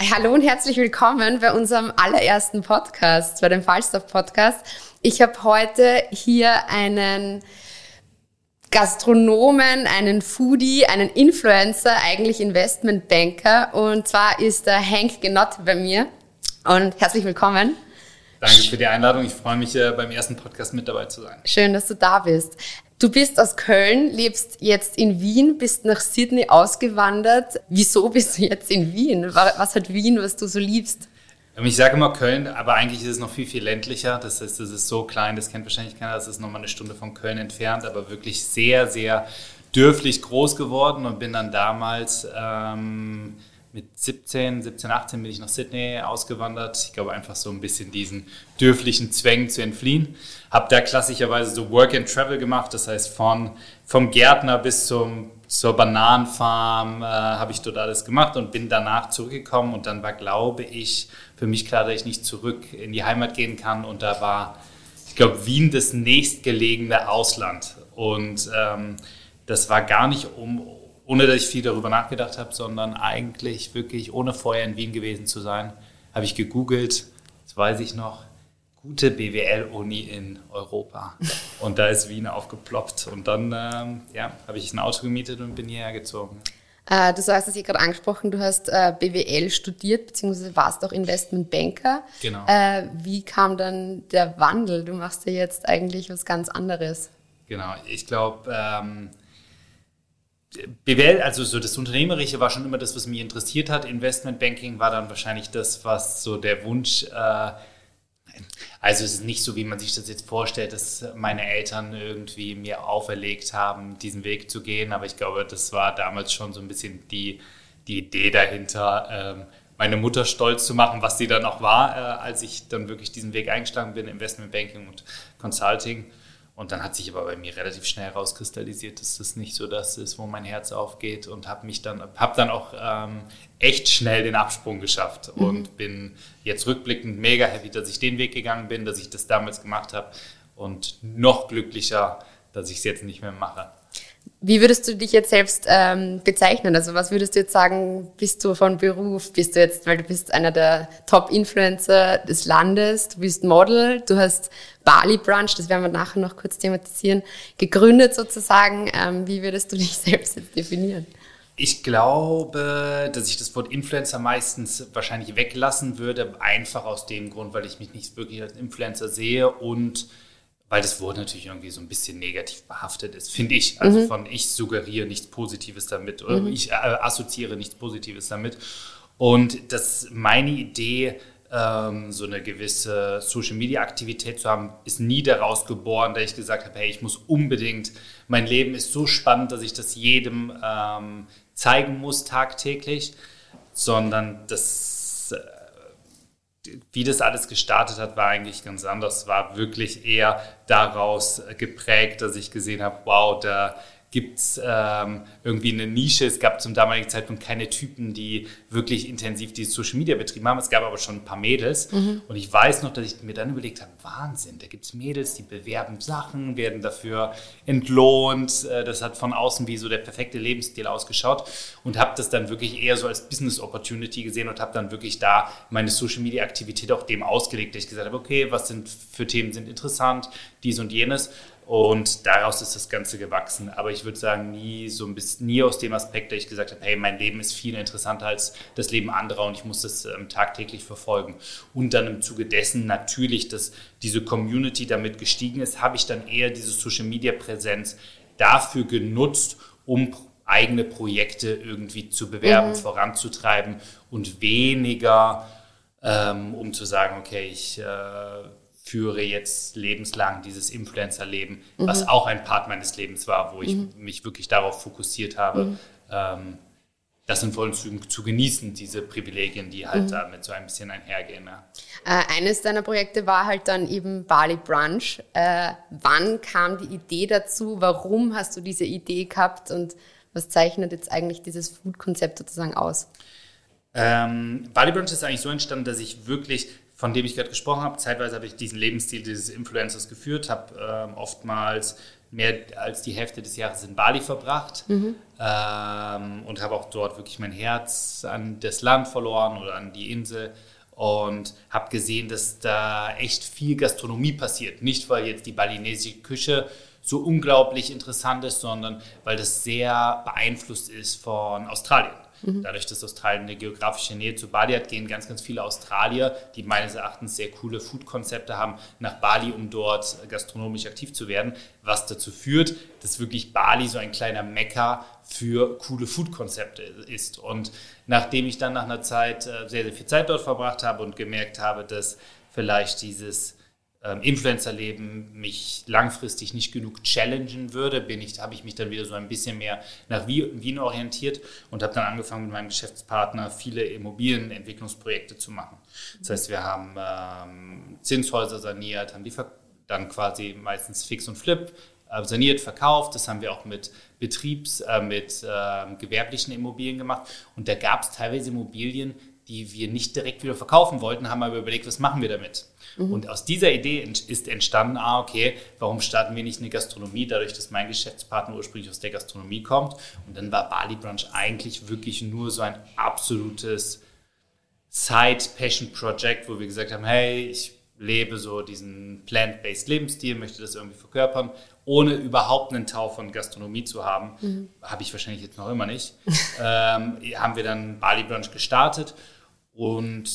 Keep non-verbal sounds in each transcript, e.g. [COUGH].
Hallo und herzlich willkommen bei unserem allerersten Podcast, bei dem Falstaff Podcast. Ich habe heute hier einen Gastronomen, einen Foodie, einen Influencer, eigentlich Investmentbanker und zwar ist der Hank Genott bei mir und herzlich willkommen. Danke für die Einladung. Ich freue mich, äh, beim ersten Podcast mit dabei zu sein. Schön, dass du da bist. Du bist aus Köln, lebst jetzt in Wien, bist nach Sydney ausgewandert. Wieso bist du jetzt in Wien? Was hat Wien, was du so liebst? Ähm, ich sage immer Köln, aber eigentlich ist es noch viel, viel ländlicher. Das heißt, es ist so klein, das kennt wahrscheinlich keiner. Das ist nochmal eine Stunde von Köln entfernt, aber wirklich sehr, sehr dürflich groß geworden und bin dann damals ähm, mit 17, 17, 18 bin ich nach Sydney ausgewandert. Ich glaube, einfach so ein bisschen diesen dürflichen Zwängen zu entfliehen. Habe da klassischerweise so Work and Travel gemacht, das heißt von, vom Gärtner bis zum, zur Bananenfarm äh, habe ich dort alles gemacht und bin danach zurückgekommen und dann war, glaube ich, für mich klar, dass ich nicht zurück in die Heimat gehen kann und da war, ich glaube, Wien das nächstgelegene Ausland und ähm, das war gar nicht um, ohne dass ich viel darüber nachgedacht habe, sondern eigentlich wirklich ohne vorher in Wien gewesen zu sein, habe ich gegoogelt, das weiß ich noch, gute BWL-Uni in Europa. Und da ist Wien aufgeploppt. Und dann ähm, ja, habe ich ein Auto gemietet und bin hierher gezogen. Äh, du hast es hier gerade angesprochen, du hast äh, BWL studiert, beziehungsweise warst auch Investmentbanker. Genau. Äh, wie kam dann der Wandel? Du machst ja jetzt eigentlich was ganz anderes. Genau, ich glaube, ähm, BWL, also so das Unternehmerische war schon immer das, was mich interessiert hat. Investmentbanking war dann wahrscheinlich das, was so der Wunsch, äh, also es ist nicht so, wie man sich das jetzt vorstellt, dass meine Eltern irgendwie mir auferlegt haben, diesen Weg zu gehen. Aber ich glaube, das war damals schon so ein bisschen die, die Idee dahinter, ähm, meine Mutter stolz zu machen, was sie dann auch war, äh, als ich dann wirklich diesen Weg eingeschlagen bin, Investmentbanking und Consulting. Und dann hat sich aber bei mir relativ schnell herauskristallisiert, dass das nicht so das ist, wo mein Herz aufgeht und habe mich dann, habe dann auch ähm, echt schnell den Absprung geschafft mhm. und bin jetzt rückblickend mega happy, dass ich den Weg gegangen bin, dass ich das damals gemacht habe und noch glücklicher, dass ich es jetzt nicht mehr mache. Wie würdest du dich jetzt selbst ähm, bezeichnen? Also was würdest du jetzt sagen, bist du von Beruf? Bist du jetzt, weil du bist einer der Top-Influencer des Landes, du bist Model, du hast Bali Brunch, das werden wir nachher noch kurz thematisieren, gegründet sozusagen. Ähm, wie würdest du dich [LAUGHS] selbst jetzt definieren? Ich glaube, dass ich das Wort Influencer meistens wahrscheinlich weglassen würde, einfach aus dem Grund, weil ich mich nicht wirklich als Influencer sehe und weil das Wort natürlich irgendwie so ein bisschen negativ behaftet ist, finde ich. Also mhm. von ich suggeriere nichts Positives damit oder mhm. ich äh, assoziiere nichts Positives damit. Und das meine Idee, ähm, so eine gewisse Social-Media-Aktivität zu haben, ist nie daraus geboren, dass ich gesagt habe, hey, ich muss unbedingt, mein Leben ist so spannend, dass ich das jedem ähm, zeigen muss tagtäglich, sondern das wie das alles gestartet hat, war eigentlich ganz anders. War wirklich eher daraus geprägt, dass ich gesehen habe, wow, da gibt es ähm, irgendwie eine Nische. Es gab zum damaligen Zeitpunkt keine Typen, die wirklich intensiv die Social Media betrieben haben. Es gab aber schon ein paar Mädels. Mhm. Und ich weiß noch, dass ich mir dann überlegt habe, Wahnsinn, da gibt es Mädels, die bewerben Sachen, werden dafür entlohnt. Äh, das hat von außen wie so der perfekte Lebensstil ausgeschaut. Und habe das dann wirklich eher so als Business Opportunity gesehen und habe dann wirklich da meine Social Media Aktivität auch dem ausgelegt, dass ich gesagt habe, okay, was sind für Themen sind interessant, dies und jenes. Und daraus ist das Ganze gewachsen. Aber ich würde sagen, nie so ein bisschen, nie aus dem Aspekt, dass ich gesagt habe, hey, mein Leben ist viel interessanter als das Leben anderer und ich muss das ähm, tagtäglich verfolgen. Und dann im Zuge dessen natürlich, dass diese Community damit gestiegen ist, habe ich dann eher diese Social Media Präsenz dafür genutzt, um eigene Projekte irgendwie zu bewerben, mhm. voranzutreiben und weniger, ähm, um zu sagen, okay, ich äh, führe jetzt lebenslang dieses Influencer-Leben, mhm. was auch ein Part meines Lebens war, wo ich mhm. mich wirklich darauf fokussiert habe, mhm. ähm, das in vollen Zügen zu genießen, diese Privilegien, die halt mhm. damit so ein bisschen einhergehen. Ja. Äh, eines deiner Projekte war halt dann eben Bali Brunch. Äh, wann kam die Idee dazu? Warum hast du diese Idee gehabt und was zeichnet jetzt eigentlich dieses Food-Konzept sozusagen aus? Ähm, Bali Brunch ist eigentlich so entstanden, dass ich wirklich von dem ich gerade gesprochen habe. Zeitweise habe ich diesen Lebensstil dieses Influencers geführt, habe ähm, oftmals mehr als die Hälfte des Jahres in Bali verbracht mhm. ähm, und habe auch dort wirklich mein Herz an das Land verloren oder an die Insel und habe gesehen, dass da echt viel Gastronomie passiert. Nicht, weil jetzt die balinesische Küche so unglaublich interessant ist, sondern weil das sehr beeinflusst ist von Australien. Mhm. Dadurch, dass Australien eine geografische Nähe zu Bali hat, gehen ganz, ganz viele Australier, die meines Erachtens sehr coole Food-Konzepte haben, nach Bali, um dort gastronomisch aktiv zu werden, was dazu führt, dass wirklich Bali so ein kleiner Mekka für coole Food-Konzepte ist. Und nachdem ich dann nach einer Zeit äh, sehr, sehr viel Zeit dort verbracht habe und gemerkt habe, dass vielleicht dieses ähm, Influencer-Leben mich langfristig nicht genug challengen würde, bin ich, habe ich mich dann wieder so ein bisschen mehr nach Wien orientiert und habe dann angefangen mit meinem Geschäftspartner viele Immobilienentwicklungsprojekte zu machen. Das heißt, wir haben ähm, Zinshäuser saniert, haben die dann quasi meistens Fix und Flip äh, saniert, verkauft. Das haben wir auch mit Betriebs-, äh, mit äh, gewerblichen Immobilien gemacht. Und da gab es teilweise Immobilien, die wir nicht direkt wieder verkaufen wollten, haben aber überlegt, was machen wir damit? Mhm. Und aus dieser Idee ist entstanden, ah, okay, warum starten wir nicht eine Gastronomie, dadurch, dass mein Geschäftspartner ursprünglich aus der Gastronomie kommt. Und dann war Bali Brunch eigentlich wirklich nur so ein absolutes Side-Passion-Project, wo wir gesagt haben, hey, ich lebe so diesen plant-based Lebensstil, möchte das irgendwie verkörpern, ohne überhaupt einen Tau von Gastronomie zu haben. Mhm. Habe ich wahrscheinlich jetzt noch immer nicht. [LAUGHS] ähm, haben wir dann Bali Brunch gestartet und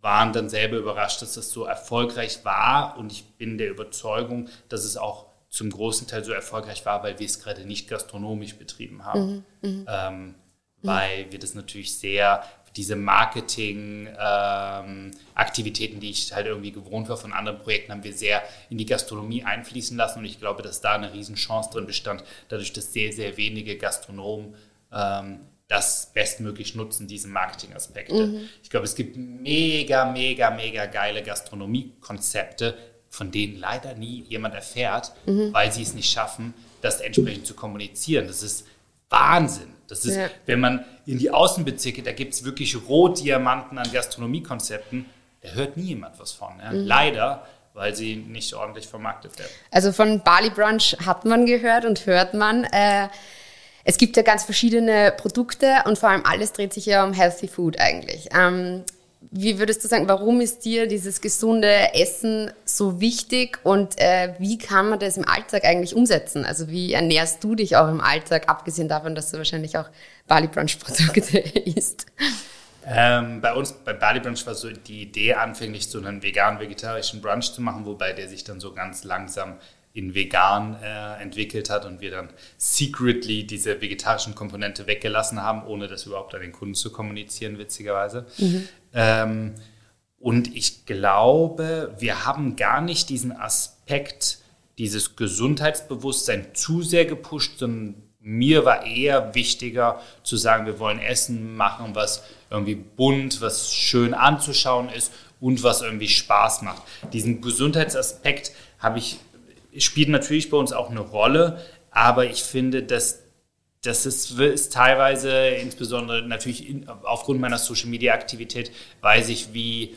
waren dann selber überrascht, dass das so erfolgreich war. Und ich bin der Überzeugung, dass es auch zum großen Teil so erfolgreich war, weil wir es gerade nicht gastronomisch betrieben haben. Mhm, mhm. ähm, mhm. weil wir das natürlich sehr, diese Marketing-Aktivitäten, ähm, die ich halt irgendwie gewohnt war von anderen Projekten, haben wir sehr in die Gastronomie einfließen lassen. Und ich glaube, dass da eine Riesenchance drin bestand, dadurch, dass sehr, sehr wenige Gastronomen ähm, das bestmöglich nutzen, diese Marketingaspekte. Mhm. Ich glaube, es gibt mega, mega, mega geile Gastronomiekonzepte, von denen leider nie jemand erfährt, mhm. weil sie es nicht schaffen, das entsprechend zu kommunizieren. Das ist Wahnsinn. Das ist, ja. wenn man in die Außenbezirke, da gibt es wirklich Rotdiamanten an Gastronomiekonzepten, da hört nie jemand was von. Ja? Mhm. Leider, weil sie nicht ordentlich vermarktet werden. Also von Bali Brunch hat man gehört und hört man. Äh, es gibt ja ganz verschiedene Produkte und vor allem alles dreht sich ja um Healthy Food eigentlich. Ähm, wie würdest du sagen, warum ist dir dieses gesunde Essen so wichtig und äh, wie kann man das im Alltag eigentlich umsetzen? Also wie ernährst du dich auch im Alltag, abgesehen davon, dass du wahrscheinlich auch Bali Brunch Produkte [LAUGHS] isst? Ähm, bei uns, bei Bali Brunch war so die Idee anfänglich, so einen vegan-vegetarischen Brunch zu machen, wobei der sich dann so ganz langsam in vegan äh, entwickelt hat und wir dann secretly diese vegetarischen Komponente weggelassen haben, ohne das überhaupt an den Kunden zu kommunizieren, witzigerweise. Mhm. Ähm, und ich glaube, wir haben gar nicht diesen Aspekt, dieses Gesundheitsbewusstsein zu sehr gepusht, sondern mir war eher wichtiger zu sagen, wir wollen Essen machen, was irgendwie bunt, was schön anzuschauen ist und was irgendwie Spaß macht. Diesen Gesundheitsaspekt habe ich spielt natürlich bei uns auch eine Rolle, Aber ich finde, dass das ist, ist teilweise, insbesondere natürlich in, aufgrund meiner Social-Media-Aktivität, weiß ich, wie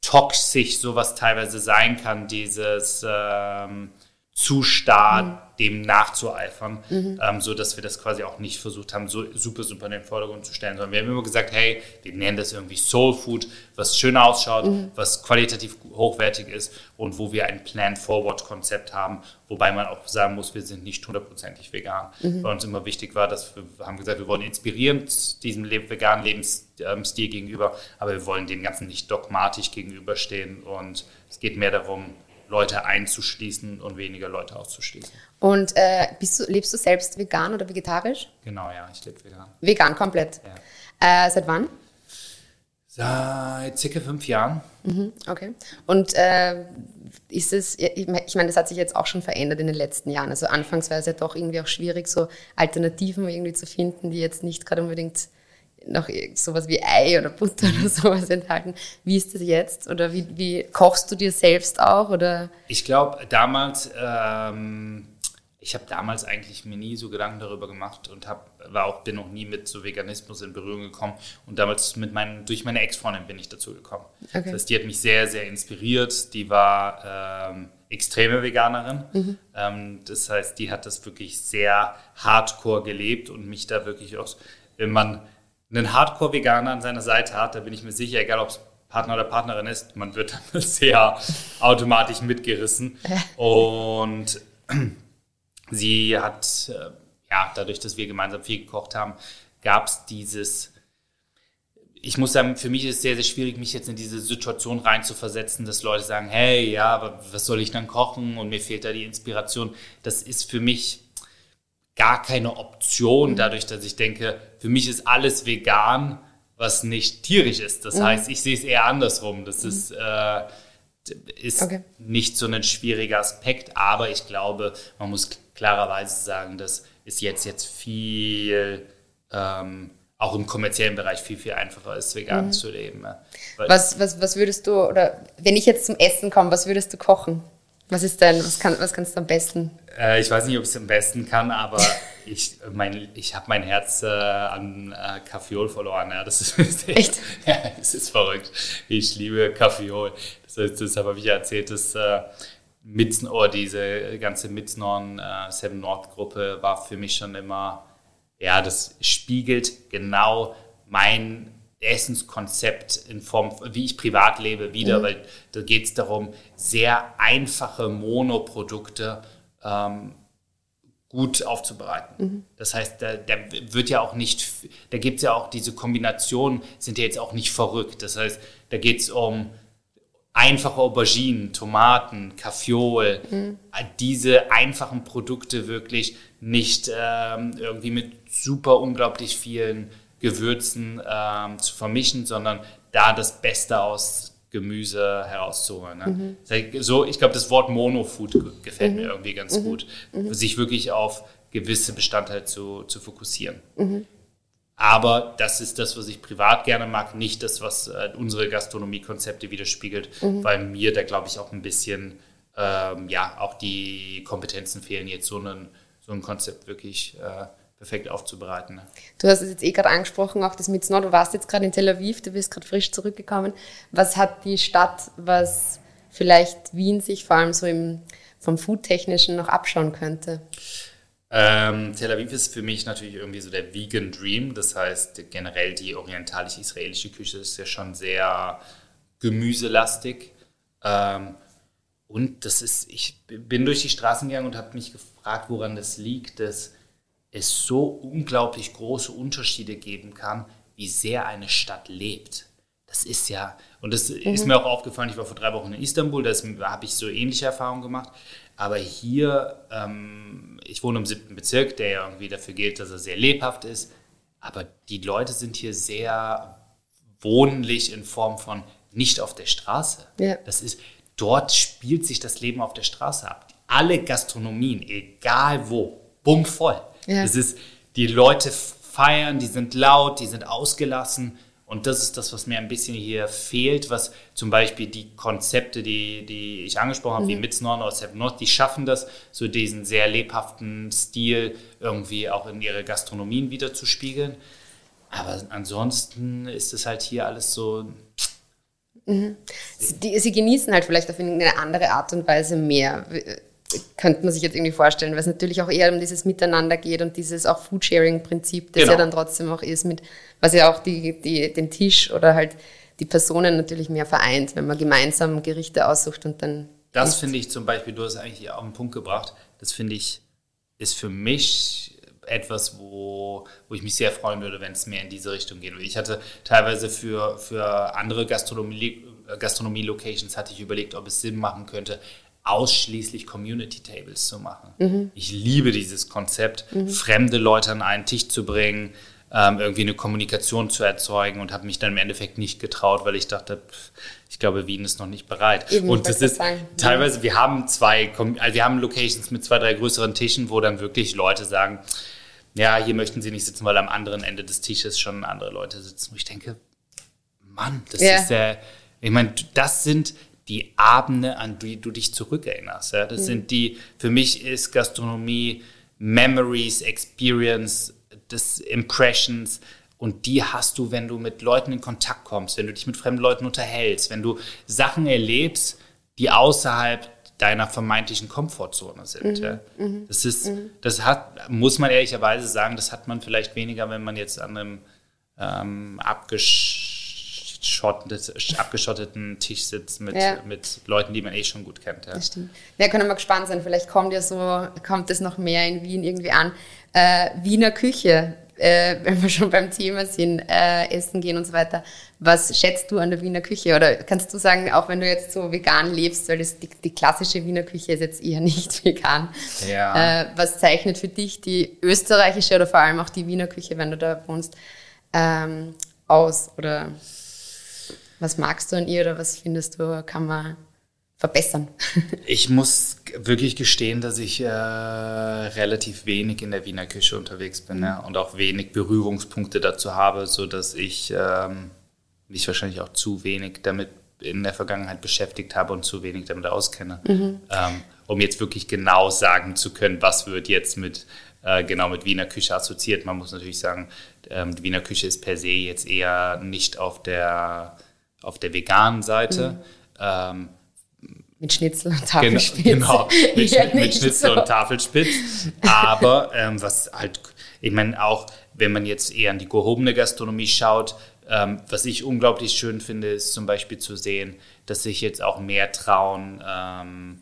toxisch sowas teilweise sein kann, dieses ähm, zu stark mhm. Dem nachzueifern, mhm. ähm, so dass wir das quasi auch nicht versucht haben, so super, super in den Vordergrund zu stellen, sondern wir haben immer gesagt, hey, wir nennen das irgendwie Soul Food, was schön ausschaut, mhm. was qualitativ hochwertig ist und wo wir ein Plan-Forward-Konzept haben, wobei man auch sagen muss, wir sind nicht hundertprozentig vegan. Mhm. Bei uns immer wichtig war, dass wir haben gesagt, wir wollen inspirierend diesem veganen Lebensstil gegenüber, aber wir wollen dem Ganzen nicht dogmatisch gegenüberstehen und es geht mehr darum, Leute einzuschließen und weniger Leute auszuschließen. Und äh, bist du, lebst du selbst vegan oder vegetarisch? Genau, ja, ich lebe vegan. Vegan, komplett. Ja. Äh, seit wann? Seit circa fünf Jahren. Mhm, okay. Und äh, ist es, ich meine, das hat sich jetzt auch schon verändert in den letzten Jahren. Also anfangs war es ja doch irgendwie auch schwierig, so Alternativen irgendwie zu finden, die jetzt nicht gerade unbedingt noch sowas wie Ei oder Butter oder [LAUGHS] sowas enthalten. Wie ist das jetzt? Oder wie, wie kochst du dir selbst auch? Oder? Ich glaube, damals, ähm, ich habe damals eigentlich mir nie so Gedanken darüber gemacht und hab, war auch, bin noch nie mit so Veganismus in Berührung gekommen. Und damals mit meinen, durch meine Ex-Freundin bin ich dazu gekommen. Okay. Das heißt, die hat mich sehr, sehr inspiriert. Die war ähm, extreme Veganerin. Mhm. Ähm, das heißt, die hat das wirklich sehr hardcore gelebt und mich da wirklich auch, wenn man einen Hardcore-Veganer an seiner Seite hat, da bin ich mir sicher, egal ob es Partner oder Partnerin ist, man wird [LAUGHS] sehr automatisch mitgerissen. [LAUGHS] Und [CLEARS THROAT] sie hat, äh, ja, dadurch, dass wir gemeinsam viel gekocht haben, gab es dieses, ich muss sagen, für mich ist es sehr, sehr schwierig, mich jetzt in diese Situation reinzuversetzen, dass Leute sagen, hey, ja, aber was soll ich dann kochen und mir fehlt da die Inspiration. Das ist für mich gar keine Option, mhm. dadurch, dass ich denke, für mich ist alles vegan, was nicht tierisch ist. Das mhm. heißt, ich sehe es eher andersrum. Das mhm. ist, äh, ist okay. nicht so ein schwieriger Aspekt, aber ich glaube, man muss klarerweise sagen, dass es jetzt, jetzt viel, ähm, auch im kommerziellen Bereich viel, viel einfacher ist, vegan mhm. zu leben. Was, was, was würdest du, oder wenn ich jetzt zum Essen komme, was würdest du kochen? Was ist denn, was, kann, was kannst du am besten? Äh, ich weiß nicht, ob ich es am besten kann, aber [LAUGHS] ich, mein, ich habe mein Herz äh, an äh, Kaffeeol verloren. Ja, das ist, [LAUGHS] Echt? [LAUGHS] ja, das ist verrückt. Ich liebe Kaffeeol. Das heißt, deshalb habe ich ja erzählt, dass äh, Mitzen, oder diese ganze Mitznor äh, Seven North Gruppe war für mich schon immer, ja, das spiegelt genau mein Essenskonzept in Form, wie ich privat lebe, wieder, mhm. weil da geht es darum, sehr einfache Monoprodukte ähm, gut aufzubereiten. Mhm. Das heißt, da, da, wird ja auch nicht, da gibt es ja auch diese Kombinationen, sind ja jetzt auch nicht verrückt. Das heißt, da geht es um einfache Auberginen, Tomaten, Kaffeeol, mhm. diese einfachen Produkte wirklich nicht ähm, irgendwie mit super unglaublich vielen Gewürzen ähm, zu vermischen, sondern da das Beste aus Gemüse herauszuholen. Ne? Mhm. So, ich glaube, das Wort Monofood gefällt mhm. mir irgendwie ganz mhm. gut, mhm. sich wirklich auf gewisse Bestandteile zu, zu fokussieren. Mhm. Aber das ist das, was ich privat gerne mag, nicht das, was äh, unsere Gastronomiekonzepte widerspiegelt, mhm. weil mir da, glaube ich, auch ein bisschen, ähm, ja, auch die Kompetenzen fehlen, jetzt so ein, so ein Konzept wirklich äh, perfekt aufzubereiten. Ne? Du hast es jetzt eh gerade angesprochen, auch das mit Snow. Du warst jetzt gerade in Tel Aviv, du bist gerade frisch zurückgekommen. Was hat die Stadt, was vielleicht Wien sich vor allem so im, vom Foodtechnischen noch abschauen könnte? Ähm, Tel Aviv ist für mich natürlich irgendwie so der Vegan Dream. Das heißt, generell die orientalisch-israelische Küche ist ja schon sehr gemüselastig. Ähm, und das ist, ich bin durch die Straßen gegangen und habe mich gefragt, woran das liegt, dass es so unglaublich große Unterschiede geben kann, wie sehr eine Stadt lebt. Das ist ja, und das mhm. ist mir auch aufgefallen, ich war vor drei Wochen in Istanbul, da habe ich so ähnliche Erfahrungen gemacht. Aber hier, ähm, ich wohne im siebten Bezirk, der ja irgendwie dafür gilt, dass er sehr lebhaft ist. Aber die Leute sind hier sehr wohnlich in Form von nicht auf der Straße. Ja. Das ist, dort spielt sich das Leben auf der Straße ab. Alle Gastronomien, egal wo, bumm voll. Ja. Es ist, die Leute feiern, die sind laut, die sind ausgelassen Und das ist das, was mir ein bisschen hier fehlt, was zum Beispiel die Konzepte, die, die ich angesprochen habe, mhm. wie Midsnorn oder Seven North, die schaffen das, so diesen sehr lebhaften Stil irgendwie auch in ihre Gastronomien wiederzuspiegeln. Aber ansonsten ist es halt hier alles so. Mhm. Sie, sie, genießen halt vielleicht auf eine andere Art und Weise mehr könnte man sich jetzt irgendwie vorstellen, weil es natürlich auch eher um dieses Miteinander geht und dieses auch Foodsharing-Prinzip, das genau. ja dann trotzdem auch ist, mit, was ja auch die, die, den Tisch oder halt die Personen natürlich mehr vereint, wenn man gemeinsam Gerichte aussucht und dann. Das finde ich zum Beispiel, du hast eigentlich auf den Punkt gebracht, das finde ich, ist für mich etwas, wo, wo ich mich sehr freuen würde, wenn es mehr in diese Richtung geht. Ich hatte teilweise für, für andere Gastronomie, Gastronomie-Locations hatte ich überlegt, ob es Sinn machen könnte, ausschließlich Community Tables zu machen. Mhm. Ich liebe dieses Konzept, mhm. fremde Leute an einen Tisch zu bringen, ähm, irgendwie eine Kommunikation zu erzeugen und habe mich dann im Endeffekt nicht getraut, weil ich dachte, pff, ich glaube, Wien ist noch nicht bereit. Eben, und das ist sagen. teilweise, wir haben zwei, also wir haben Locations mit zwei, drei größeren Tischen, wo dann wirklich Leute sagen, ja, hier möchten sie nicht sitzen, weil am anderen Ende des Tisches schon andere Leute sitzen. Und ich denke, Mann, das ja. ist der, ich meine, das sind die Abende, an die du dich zurückerinnerst. Ja? Das mhm. sind die, für mich ist Gastronomie Memories, Experience, das Impressions, und die hast du, wenn du mit Leuten in Kontakt kommst, wenn du dich mit fremden Leuten unterhältst, wenn du Sachen erlebst, die außerhalb deiner vermeintlichen Komfortzone sind. Mhm. Ja. Mhm. Das ist, mhm. das hat, muss man ehrlicherweise sagen, das hat man vielleicht weniger, wenn man jetzt an einem ähm, abgesch abgeschotteten Tisch sitzt mit, ja. mit Leuten, die man eh schon gut kennt. Ja. Das stimmt. Ja, können wir gespannt sein. Vielleicht kommt ja so, kommt es noch mehr in Wien irgendwie an. Äh, Wiener Küche, äh, wenn wir schon beim Thema sind, äh, essen gehen und so weiter. Was schätzt du an der Wiener Küche? Oder kannst du sagen, auch wenn du jetzt so vegan lebst, weil das die, die klassische Wiener Küche ist jetzt eher [LAUGHS] nicht vegan. Ja. Äh, was zeichnet für dich die österreichische oder vor allem auch die Wiener Küche, wenn du da wohnst, ähm, aus? Oder was magst du an ihr oder was findest du, kann man verbessern? [LAUGHS] ich muss wirklich gestehen, dass ich äh, relativ wenig in der Wiener Küche unterwegs bin ne? und auch wenig Berührungspunkte dazu habe, sodass ich ähm, mich wahrscheinlich auch zu wenig damit in der Vergangenheit beschäftigt habe und zu wenig damit auskenne, mhm. ähm, um jetzt wirklich genau sagen zu können, was wird jetzt mit äh, genau mit Wiener Küche assoziiert. Man muss natürlich sagen, ähm, die Wiener Küche ist per se jetzt eher nicht auf der auf der veganen Seite. Mhm. Ähm, mit Schnitzel und Tafelspitz. Genau, genau [LAUGHS] mit, ja, mit Schnitzel so. und Tafelspitz. Aber ähm, was halt, ich meine, auch wenn man jetzt eher an die gehobene Gastronomie schaut, ähm, was ich unglaublich schön finde, ist zum Beispiel zu sehen, dass sich jetzt auch mehr trauen, ähm,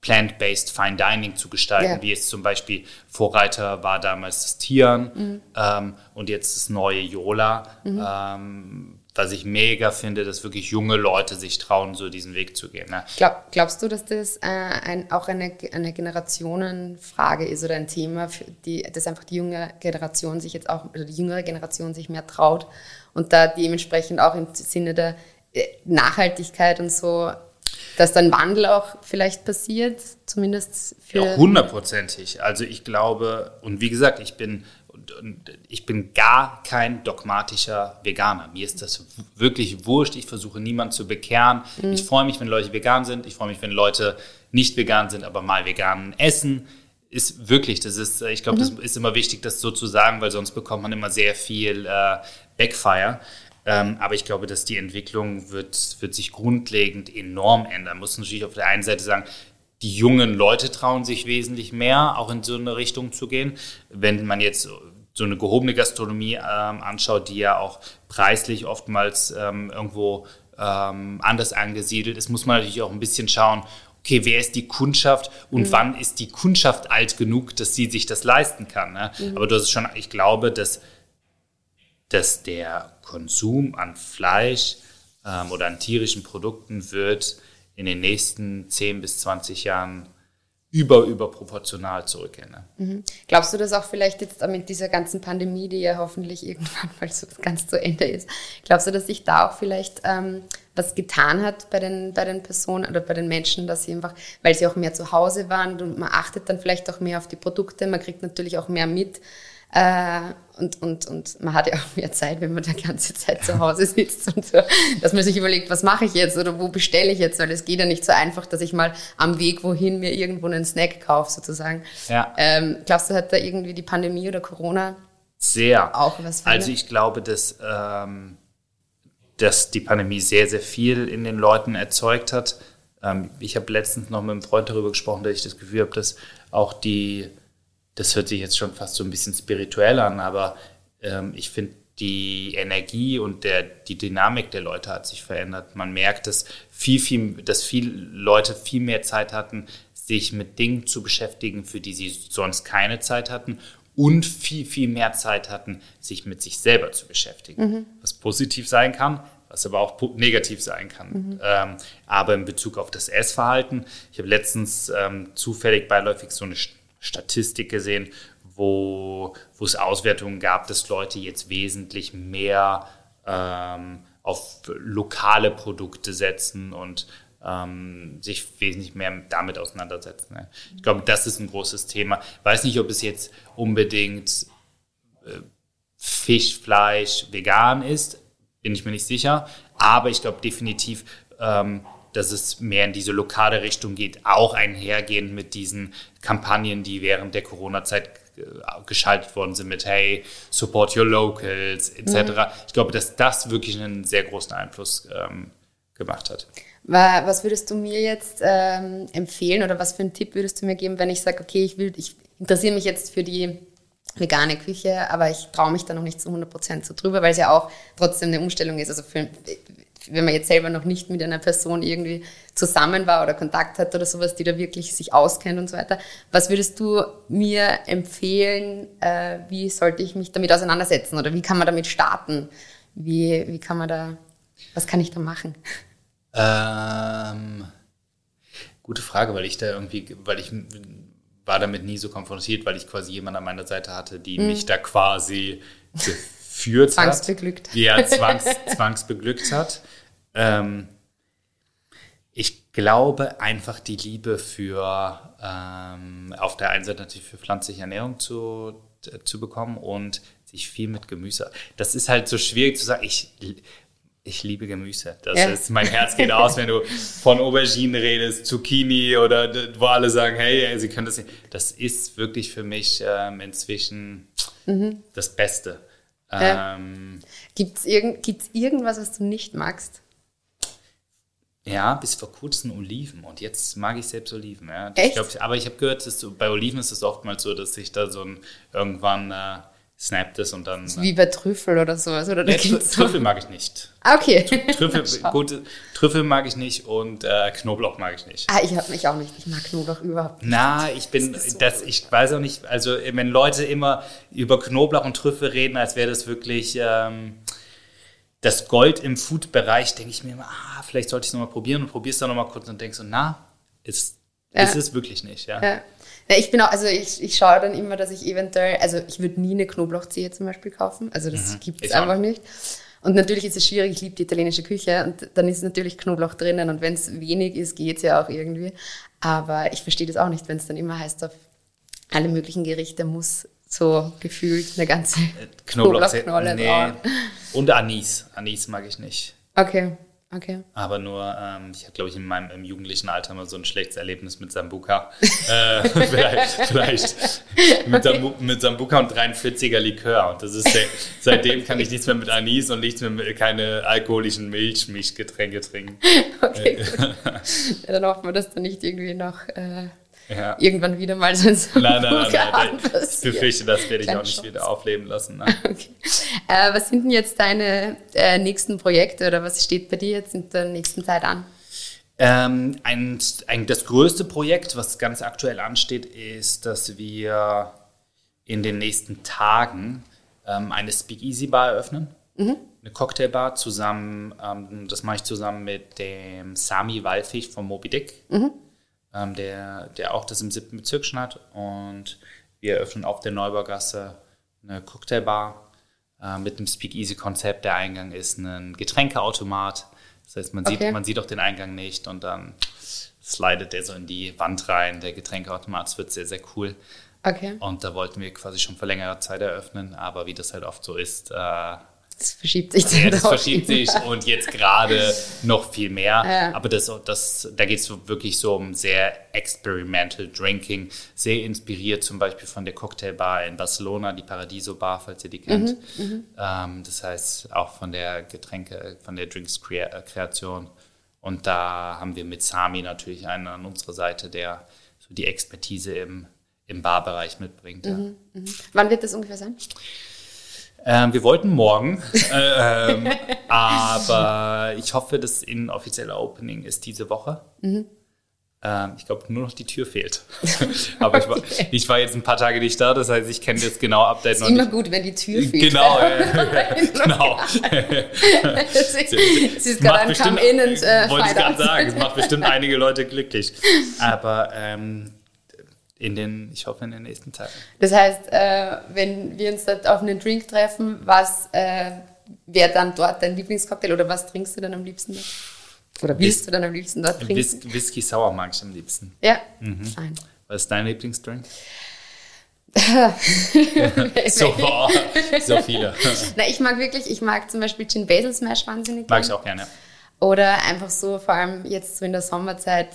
plant-based Fine Dining zu gestalten, ja. wie es zum Beispiel Vorreiter war damals das Tieren mhm. ähm, und jetzt das neue Yola, mhm. ähm, was ich mega finde, dass wirklich junge Leute sich trauen, so diesen Weg zu gehen. Ne? Glaub, glaubst du, dass das äh, ein, auch eine, eine Generationenfrage ist oder ein Thema, die, dass einfach die junge Generation sich jetzt auch, oder die jüngere Generation sich mehr traut und da dementsprechend auch im Sinne der äh, Nachhaltigkeit und so dass dann Wandel auch vielleicht passiert, zumindest für. Ja, hundertprozentig. Also ich glaube, und wie gesagt, ich bin, ich bin gar kein dogmatischer Veganer. Mir ist das wirklich wurscht. Ich versuche niemanden zu bekehren. Mhm. Ich freue mich, wenn Leute vegan sind. Ich freue mich, wenn Leute nicht vegan sind, aber mal vegan essen. Ist wirklich, das ist, ich glaube, mhm. das ist immer wichtig, das so zu sagen, weil sonst bekommt man immer sehr viel äh, Backfire. Ähm, aber ich glaube, dass die Entwicklung wird, wird sich grundlegend enorm ändern. Man muss natürlich auf der einen Seite sagen, die jungen Leute trauen sich wesentlich mehr, auch in so eine Richtung zu gehen. Wenn man jetzt so eine gehobene Gastronomie ähm, anschaut, die ja auch preislich oftmals ähm, irgendwo ähm, anders angesiedelt ist, muss man natürlich auch ein bisschen schauen, okay, wer ist die Kundschaft und mhm. wann ist die Kundschaft alt genug, dass sie sich das leisten kann. Ne? Mhm. Aber du hast schon, ich glaube, dass dass der Konsum an Fleisch ähm, oder an tierischen Produkten wird in den nächsten 10 bis 20 Jahren über überproportional zurückgehen. Ne? Mhm. Glaubst du, dass auch vielleicht jetzt mit dieser ganzen Pandemie, die ja hoffentlich irgendwann mal so ganz zu Ende ist, glaubst du, dass sich da auch vielleicht ähm, was getan hat bei den, bei den Personen oder bei den Menschen, dass sie einfach, weil sie auch mehr zu Hause waren und man achtet dann vielleicht auch mehr auf die Produkte, man kriegt natürlich auch mehr mit, Äh, und, und, und man hat ja auch mehr Zeit, wenn man die ganze Zeit zu Hause sitzt und so, dass man sich überlegt, was mache ich jetzt oder wo bestelle ich jetzt, weil es geht ja nicht so einfach, dass ich mal am Weg wohin mir irgendwo einen Snack kaufe sozusagen. Ja. Ähm, glaubst du, hat da irgendwie die Pandemie oder Corona Sehr. auch was verändert? Also ich glaube, dass, ähm, dass die Pandemie sehr, sehr viel in den Leuten erzeugt hat. Ähm, ich habe letztens noch mit einem Freund darüber gesprochen, dass ich das Gefühl habe, dass auch die, das hört sich jetzt schon fast so ein bisschen spirituell an, aber ähm, ich finde, die Energie und der, die Dynamik der Leute hat sich verändert. Man merkt, dass viel, viel, dass viele Leute viel mehr Zeit hatten, sich mit Dingen zu beschäftigen, für die sie sonst keine Zeit hatten und viel, viel mehr Zeit hatten, sich mit sich selber zu beschäftigen. Was positiv sein kann, was aber auch negativ sein kann. Ähm, aber in Bezug auf das Essverhalten, ich habe letztens ähm, zufällig beiläufig so eine Statistik gesehen, wo, wo es Auswertungen gab, dass Leute jetzt wesentlich mehr ähm, auf lokale Produkte setzen und ähm, sich wesentlich mehr damit auseinandersetzen. Ne? Ich glaube, das ist ein großes Thema. Weiß nicht, ob es jetzt unbedingt äh, Fisch, Fleisch, vegan ist, bin ich mir nicht sicher. Aber ich glaube definitiv, ähm, dass es mehr in diese lokale Richtung geht, auch einhergehend mit diesen Kampagnen, die während der Corona-Zeit äh, geschaltet worden sind mit Hey, support your locals etc. Ich glaube, dass das wirklich einen sehr großen Einfluss ähm, gemacht hat. Wa- Was würdest du mir jetzt ähm, empfehlen oder was für einen Tipp würdest du mir geben, wenn ich sage, okay, ich will, ich interessiere mich jetzt für die vegane Küche, aber ich traue mich da noch nicht zu 100% so drüber, weil es ja auch trotzdem eine Umstellung ist. Also für, wenn man jetzt selber noch nicht mit einer Person irgendwie zusammen war oder Kontakt hat oder sowas, die da wirklich sich auskennt und so weiter. Was würdest du mir empfehlen, äh, wie sollte ich mich damit auseinandersetzen oder wie kann man damit starten? Wie, wie kann man da, was kann ich da machen? Ähm, gute Frage, weil ich da irgendwie, weil ich war damit nie so konfrontiert, weil ich quasi jemanden an meiner Seite hatte, die mich da quasi geführt hat. Zwangsbeglückt. Ja, [LAUGHS] zwangs, zwangsbeglückt hat. Ähm, ich glaube einfach die Liebe für ähm, auf der einen Seite natürlich für pflanzliche Ernährung zu, zu bekommen und sich viel mit Gemüse. Das ist halt so schwierig zu sagen. Ich, ich liebe Gemüse. Das Ja. ist, mein Herz geht aus, wenn du von Auberginen redest, Zucchini oder wo alle sagen, hey, sie können das nicht. Das ist wirklich für mich ähm, inzwischen das Beste. Ja. Ähm, Gibt es irgend, gibt's irgendwas, was du nicht magst? Ja, bis vor kurzem Oliven und jetzt mag ich selbst Oliven. Ja. Echt? Ich glaub, aber ich habe gehört, dass so, bei Oliven ist es oftmals so, dass sich da so ein irgendwann äh, snappt es und dann. Wie bei Trüffel oder sowas? Oder so- Trüffel mag ich nicht. Ah, okay. Trüffel, [LAUGHS] gut, Trüffel mag ich nicht und äh, Knoblauch mag ich nicht. Ah, ich habe mich auch nicht. Ich mag Knoblauch überhaupt nicht. Na, ich bin, Das ist so das, ich weiß auch nicht, also wenn Leute immer über Knoblauch und Trüffel reden, als wäre das wirklich ähm, das Gold im Food-Bereich, denke ich mir immer, ah, vielleicht sollte ich es nochmal probieren und probierst dann nochmal kurz und denkst so, na, ist, Ja. ist es wirklich nicht, ja. Ja. Ja, ich bin auch, also ich, ich schaue dann immer, dass ich eventuell, also ich würde nie eine Knoblauchzehe zum Beispiel kaufen. Also das gibt es auch einfach nicht. Und natürlich ist es schwierig, ich liebe die italienische Küche und dann ist natürlich Knoblauch drinnen und wenn es wenig ist, geht es ja auch irgendwie. Aber ich verstehe das auch nicht, wenn es dann immer heißt, auf alle möglichen Gerichte muss so gefühlt eine ganze Knoblauch, Knoblauchknolle nee. drauf. Und Anis. Anis mag ich nicht. Okay, okay. Aber nur, ähm, ich hatte, glaube ich, in meinem im jugendlichen Alter mal so ein schlechtes Erlebnis mit Sambuka. [LAUGHS] äh, vielleicht vielleicht mit, Sambu mit Sambuka und 43er Likör. Und das ist der, seitdem kann ich nichts mehr mit Anis und nichts mehr mit, keine alkoholischen Milchmischgetränke trinken. [LAUGHS] Okay, gut. Ja, dann hoffen wir, dass da nicht irgendwie noch äh, Ja. irgendwann wieder mal [LAUGHS] so ein Nein, nein, nein, nein. Ich befürchte, das werde ich auch nicht wieder aufleben lassen. [LAUGHS] Okay. Äh, was sind denn jetzt deine äh, nächsten Projekte oder was steht bei dir jetzt in der nächsten Zeit an? Ähm, ein, ein, das größte Projekt, was ganz aktuell ansteht, ist, dass wir in den nächsten Tagen ähm, eine Speakeasy Bar eröffnen. Eine Cocktailbar zusammen, ähm, das mache ich zusammen mit dem Sami Walfisch von Moby Dick, ähm, der, der auch das im siebten Bezirk schon hat. Und wir eröffnen auf der Neubaugasse eine Cocktailbar äh, mit einem Speakeasy-Konzept. Der Eingang ist ein Getränkeautomat. Das heißt, man, Okay. sieht, man sieht auch den Eingang nicht und dann slidet der so in die Wand rein, der Getränkeautomat. Es wird sehr, sehr cool. Okay. Und da wollten wir quasi schon vor längerer Zeit eröffnen, aber wie das halt oft so ist, äh, Das verschiebt sich das auch verschiebt sich und jetzt gerade [LAUGHS] noch viel mehr. Ja. Aber das, das, da geht es wirklich so um sehr experimental Drinking, sehr inspiriert zum Beispiel von der Cocktailbar in Barcelona, die Paradiso Bar, falls ihr die kennt. Mhm, Ähm, das heißt auch von der Getränke, von der Drinks-Kreation. Und da haben wir mit Sami natürlich einen an unserer Seite, der so die Expertise im, im Barbereich mitbringt. Ja. Wann wird das ungefähr sein? Ähm, wir wollten morgen, äh, ähm, [LAUGHS] aber ich hoffe, das inoffizielle Opening ist diese Woche. Mhm. Ähm, ich glaube, nur noch die Tür fehlt. [LAUGHS] aber ich war, ich war jetzt ein paar Tage nicht da, das heißt, ich kenne jetzt genau Update Ist noch immer nicht. gut, wenn die Tür fehlt. Genau, [LAUGHS] äh, genau. sie, sie ist gerade ein Come in and äh, wollte ich gerade sagen, es macht bestimmt einige Leute glücklich. Aber ähm, in den, ich hoffe in den nächsten Tagen. Das heißt, äh, wenn wir uns dort auf einen Drink treffen, was äh, wäre dann dort dein Lieblingscocktail oder was trinkst du dann am liebsten dort? Oder willst du dann am liebsten dort trinken? Whis Whisky Sour mag ich am liebsten. Ja, Mhm. fein. Was ist dein Lieblingsdrink? [LAUGHS] So, boah, [LAUGHS] so viele. Na, ich mag wirklich, ich mag zum Beispiel Gin Basil Smash wahnsinnig Mag ich auch gerne. Oder einfach so, vor allem jetzt so in der Sommerzeit,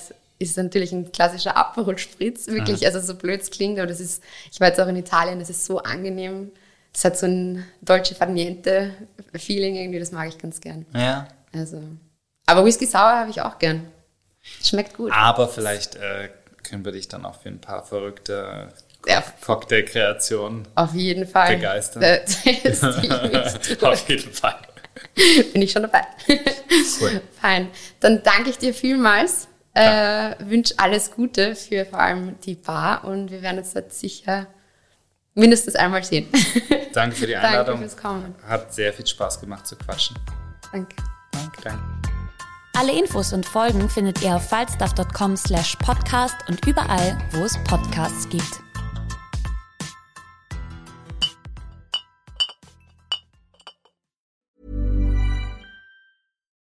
ist natürlich ein klassischer Aperol Spritz, wirklich, also so blöd es klingt, aber das ist, ich war jetzt auch in Italien, das ist so angenehm. Das hat so ein Dolce Far Niente Feeling irgendwie, das mag ich ganz gern. Ja. Also, aber Whisky Sour habe ich auch gern. Schmeckt gut. Aber vielleicht äh, können wir dich dann auch für ein paar verrückte Ja. Cocktailkreationen Auf jeden Fall. Begeistern. [LAUGHS] Die- [LAUGHS] auf jeden Fall. Bin ich schon dabei. Cool. Fein. Dann danke ich dir vielmals. Äh, wünsche alles Gute für vor allem die Bar und wir werden uns jetzt sicher mindestens einmal sehen. [LAUGHS] Danke für die Danke Einladung. fürs Kommen. Hat sehr viel Spaß gemacht zu quatschen. Danke. Danke. Danke. Alle Infos und Folgen findet ihr auf falstaff.com slash podcast und überall, wo es Podcasts gibt.